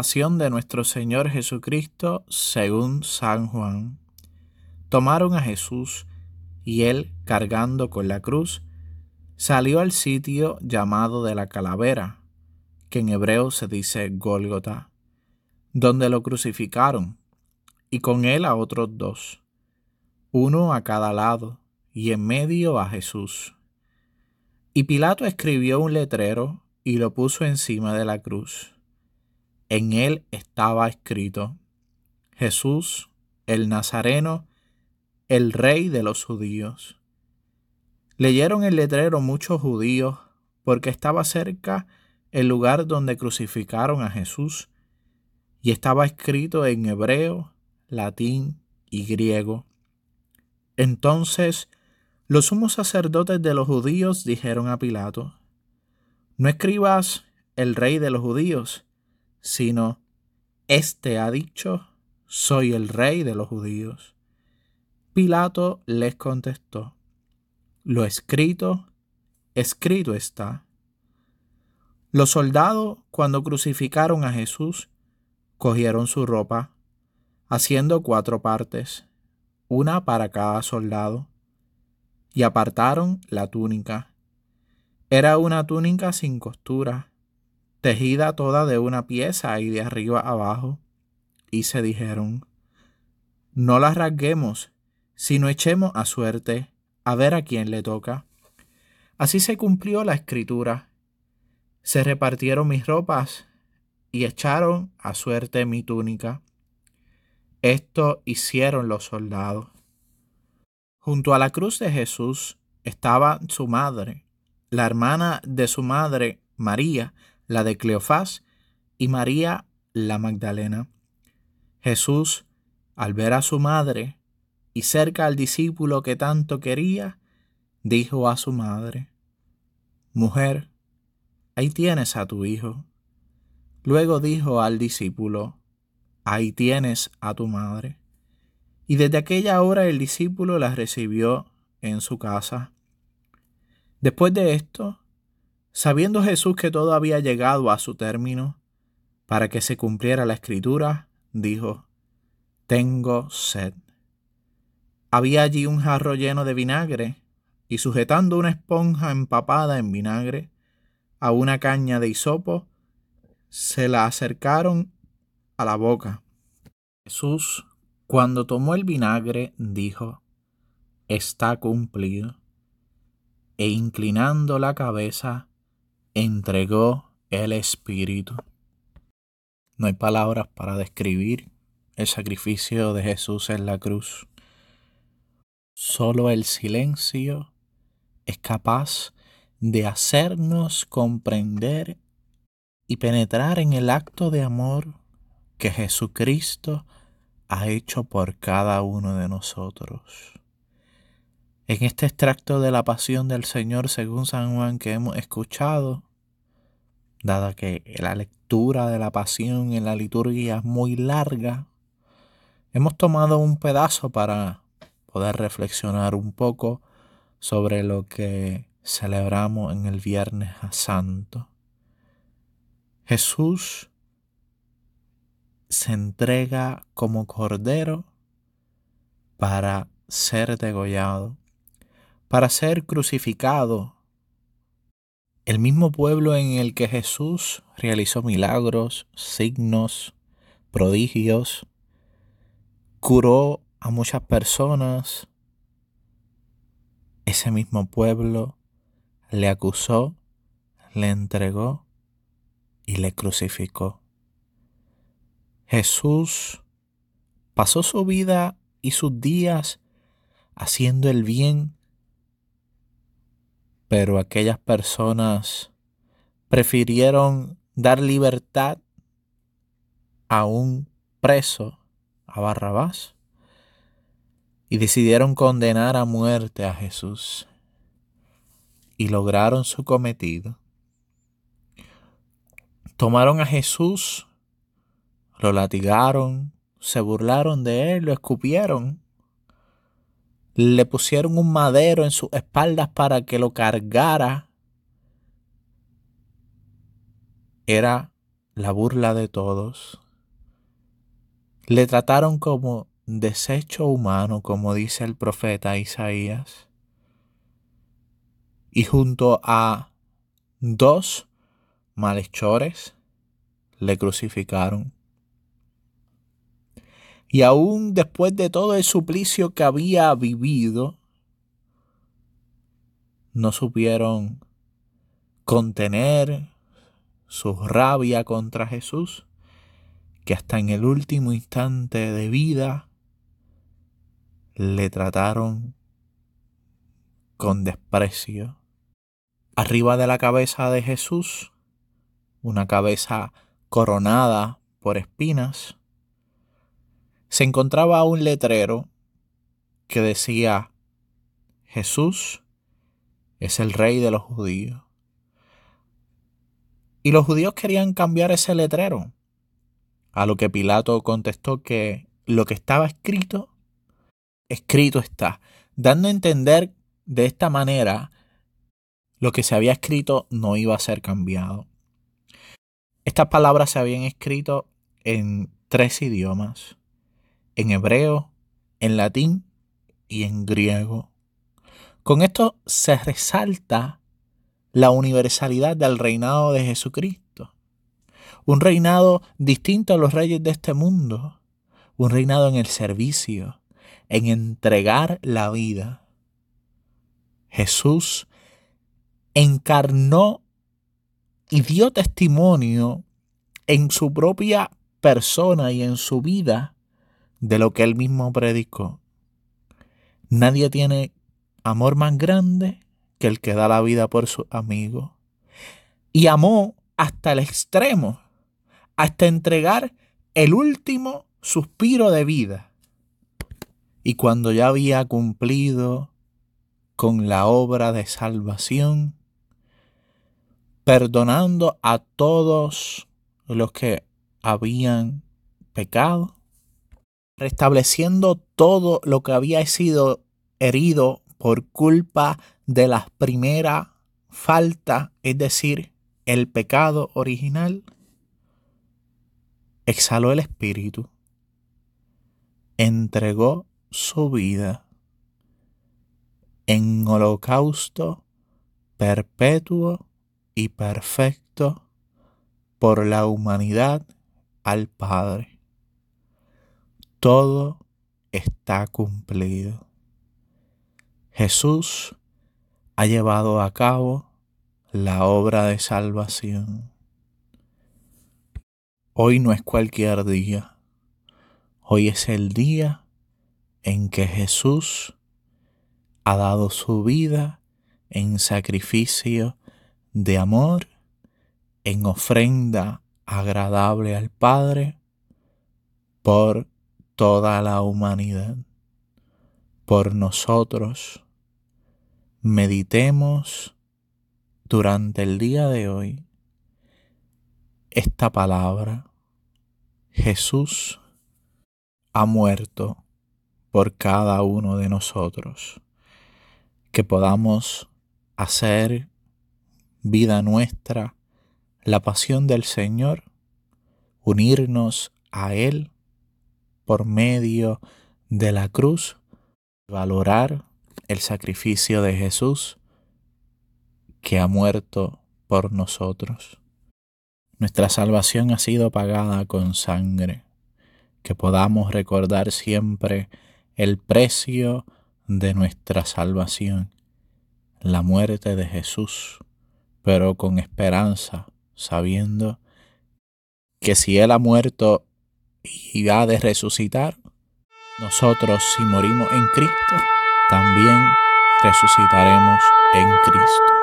De nuestro Señor Jesucristo según San Juan. Tomaron a Jesús y él, cargando con la cruz, salió al sitio llamado de la calavera, que en hebreo se dice Gólgota, donde lo crucificaron, y con él a otros dos, uno a cada lado, y en medio a Jesús. Y Pilato escribió un letrero y lo puso encima de la cruz. En él estaba escrito, Jesús, el Nazareno, el rey de los judíos. Leyeron el letrero muchos judíos porque estaba cerca el lugar donde crucificaron a Jesús y estaba escrito en hebreo, latín y griego. Entonces los sumos sacerdotes de los judíos dijeron a Pilato, No escribas el rey de los judíos, sino, Este ha dicho, soy el rey de los judíos. Pilato les contestó, Lo escrito, escrito está. Los soldados, cuando crucificaron a Jesús, cogieron su ropa, haciendo cuatro partes, una para cada soldado y apartaron la túnica. Era una túnica sin costura, tejida toda de una pieza y de arriba abajo, y se dijeron, no la rasguemos, sino echemos a suerte, a ver a quién le toca. Así se cumplió la escritura. Se repartieron mis ropas y echaron a suerte mi túnica. Esto hicieron los soldados. Junto a la cruz de Jesús estaba su madre, la hermana de su madre, María, la de Cleofás, y María la Magdalena. Jesús, al ver a su madre y cerca al discípulo que tanto quería, dijo a su madre, Mujer, ahí tienes a tu hijo. Luego dijo al discípulo, Ahí tienes a tu madre. Y desde aquella hora el discípulo la recibió en su casa. Después de esto, sabiendo Jesús que todo había llegado a su término, para que se cumpliera la escritura, dijo, Tengo sed. Había allí un jarro lleno de vinagre, y sujetando una esponja empapada en vinagre a una caña de hisopo, se la acercaron a la boca. Jesús cuando tomó el vinagre, dijo, está cumplido, e inclinando la cabeza, entregó el Espíritu. No hay palabras para describir el sacrificio de Jesús en la cruz. Solo el silencio es capaz de hacernos comprender y penetrar en el acto de amor que Jesucristo ha hecho por cada uno de nosotros. En este extracto de la pasión del Señor según San Juan que hemos escuchado, dada que la lectura de la pasión en la liturgia es muy larga, hemos tomado un pedazo para poder reflexionar un poco sobre lo que celebramos en el Viernes Santo. Jesús se entrega como cordero para ser degollado, para ser crucificado. El mismo pueblo en el que Jesús realizó milagros, signos, prodigios, curó a muchas personas, ese mismo pueblo le acusó, le entregó y le crucificó. Jesús pasó su vida y sus días haciendo el bien, pero aquellas personas prefirieron dar libertad a un preso, a Barrabás, y decidieron condenar a muerte a Jesús, y lograron su cometido. Tomaron a Jesús lo latigaron, se burlaron de él, lo escupieron, le pusieron un madero en sus espaldas para que lo cargara. Era la burla de todos. Le trataron como desecho humano, como dice el profeta Isaías. Y junto a dos malhechores le crucificaron. Y aún después de todo el suplicio que había vivido, no supieron contener su rabia contra Jesús, que hasta en el último instante de vida le trataron con desprecio. Arriba de la cabeza de Jesús, una cabeza coronada por espinas, se encontraba un letrero que decía, Jesús es el rey de los judíos. Y los judíos querían cambiar ese letrero, a lo que Pilato contestó que lo que estaba escrito, escrito está, dando a entender de esta manera lo que se había escrito no iba a ser cambiado. Estas palabras se habían escrito en tres idiomas, en hebreo, en latín y en griego. Con esto se resalta la universalidad del reinado de Jesucristo. Un reinado distinto a los reyes de este mundo. Un reinado en el servicio, en entregar la vida. Jesús encarnó y dio testimonio en su propia persona y en su vida de lo que él mismo predicó. Nadie tiene amor más grande que el que da la vida por su amigo. Y amó hasta el extremo, hasta entregar el último suspiro de vida. Y cuando ya había cumplido con la obra de salvación, perdonando a todos los que habían pecado, restableciendo todo lo que había sido herido por culpa de la primera falta, es decir, el pecado original, exhaló el espíritu, entregó su vida en holocausto perpetuo y perfecto por la humanidad al Padre. Todo está cumplido. Jesús ha llevado a cabo la obra de salvación. Hoy no es cualquier día. Hoy es el día en que Jesús ha dado su vida en sacrificio de amor, en ofrenda agradable al Padre por toda la humanidad, por nosotros meditemos durante el día de hoy esta palabra. Jesús ha muerto por cada uno de nosotros. Que podamos hacer vida nuestra la pasión del Señor, unirnos a Él por medio de la cruz, valorar el sacrificio de Jesús que ha muerto por nosotros. Nuestra salvación ha sido pagada con sangre, que podamos recordar siempre el precio de nuestra salvación, la muerte de Jesús, pero con esperanza, sabiendo que si Él ha muerto y ha de resucitar, nosotros si morimos en Cristo, también resucitaremos en Cristo.